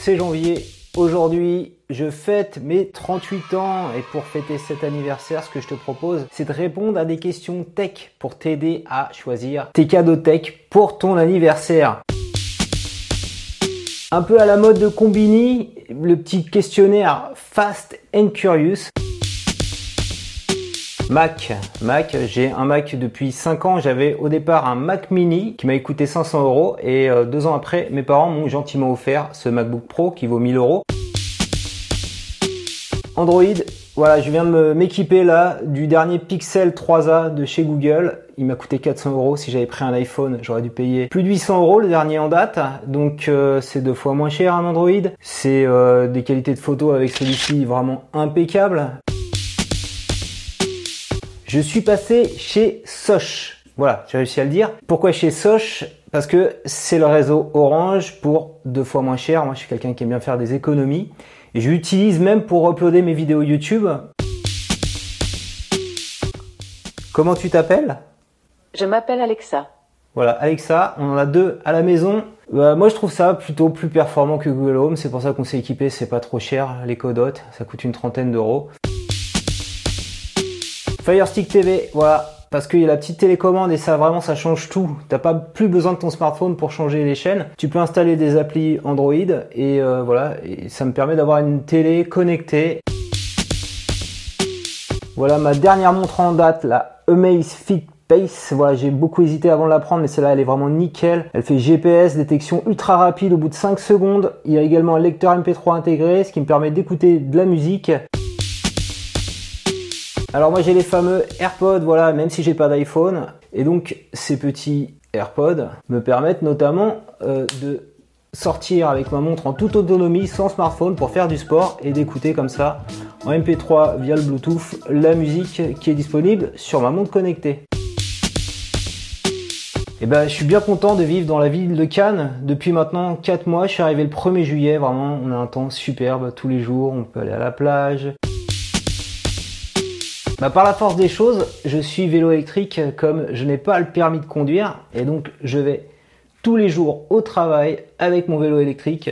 c'est janvier. Aujourd'hui, je fête mes 38 ans et pour fêter cet anniversaire, ce que je te propose, c'est de répondre à des questions tech pour t'aider à choisir tes cadeaux tech pour ton anniversaire. Un peu à la mode de Combini, le petit questionnaire Fast and Curious. Mac, Mac, j'ai un Mac depuis 5 ans. J'avais au départ un Mac Mini qui m'a coûté 500 euros et euh, deux ans après, mes parents m'ont gentiment offert ce MacBook Pro qui vaut 1000 euros. Android, voilà, je viens de m'équiper là du dernier Pixel 3a de chez Google. Il m'a coûté 400 euros. Si j'avais pris un iPhone, j'aurais dû payer plus de 800 euros le dernier en date. Donc euh, c'est deux fois moins cher un Android. C'est euh, des qualités de photo avec celui-ci vraiment impeccable. Je suis passé chez Soch. Voilà, j'ai réussi à le dire. Pourquoi chez Soch? Parce que c'est le réseau Orange pour deux fois moins cher. Moi, je suis quelqu'un qui aime bien faire des économies. Et je l'utilise même pour uploader mes vidéos YouTube. Comment tu t'appelles? Je m'appelle Alexa. Voilà, Alexa, on en a deux à la maison. Bah, moi, je trouve ça plutôt plus performant que Google Home. C'est pour ça qu'on s'est équipé. C'est pas trop cher, les codotes. Ça coûte une trentaine d'euros. Fire Stick TV, voilà, parce qu'il y a la petite télécommande et ça vraiment ça change tout. T'as pas plus besoin de ton smartphone pour changer les chaînes. Tu peux installer des applis Android et euh, voilà, ça me permet d'avoir une télé connectée. Voilà ma dernière montre en date, la Amazfit Pace. Voilà, j'ai beaucoup hésité avant de la prendre, mais celle-là, elle est vraiment nickel. Elle fait GPS, détection ultra rapide au bout de 5 secondes. Il y a également un lecteur MP3 intégré, ce qui me permet d'écouter de la musique. Alors moi j'ai les fameux AirPods, voilà, même si j'ai pas d'iPhone. Et donc ces petits AirPods me permettent notamment euh, de sortir avec ma montre en toute autonomie sans smartphone pour faire du sport et d'écouter comme ça en MP3 via le Bluetooth la musique qui est disponible sur ma montre connectée. Et eh ben, je suis bien content de vivre dans la ville de Cannes depuis maintenant 4 mois. Je suis arrivé le 1er juillet, vraiment, on a un temps superbe tous les jours. On peut aller à la plage, bah, par la force des choses, je suis vélo électrique comme je n'ai pas le permis de conduire et donc je vais tous les jours au travail avec mon vélo électrique.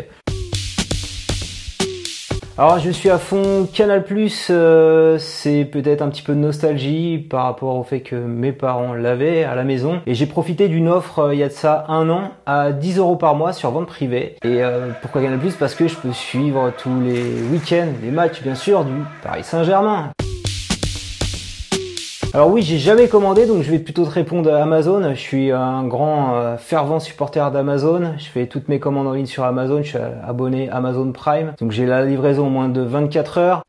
Alors je suis à fond Canal euh, c'est peut-être un petit peu de nostalgie par rapport au fait que mes parents l'avaient à la maison et j'ai profité d'une offre euh, il y a de ça un an à 10 euros par mois sur vente privée. Et euh, pourquoi Canal Parce que je peux suivre tous les week-ends les matchs bien sûr du Paris Saint-Germain. Alors oui, j'ai jamais commandé, donc je vais plutôt te répondre à Amazon. Je suis un grand euh, fervent supporter d'Amazon. Je fais toutes mes commandes en ligne sur Amazon. Je suis abonné Amazon Prime, donc j'ai la livraison en moins de 24 heures.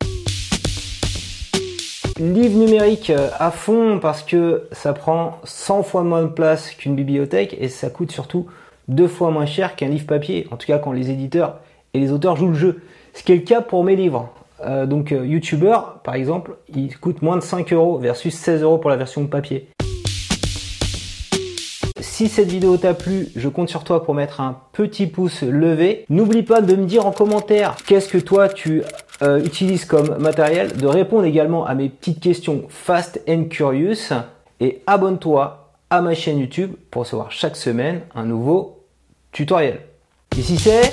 Livre numérique euh, à fond parce que ça prend 100 fois moins de place qu'une bibliothèque et ça coûte surtout deux fois moins cher qu'un livre papier. En tout cas, quand les éditeurs et les auteurs jouent le jeu. Ce qui est le cas pour mes livres. Euh, donc euh, YouTuber, par exemple, il coûte moins de 5 euros versus 16 euros pour la version papier. Si cette vidéo t'a plu, je compte sur toi pour mettre un petit pouce levé. N'oublie pas de me dire en commentaire qu'est-ce que toi tu euh, utilises comme matériel, de répondre également à mes petites questions fast and curious et abonne-toi à ma chaîne YouTube pour recevoir chaque semaine un nouveau tutoriel. Ici c'est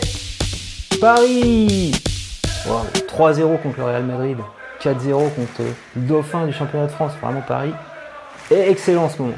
Paris 3-0 contre le Real Madrid, 4-0 contre le Dauphin du championnat de France, vraiment Paris. Et excellent en ce moment.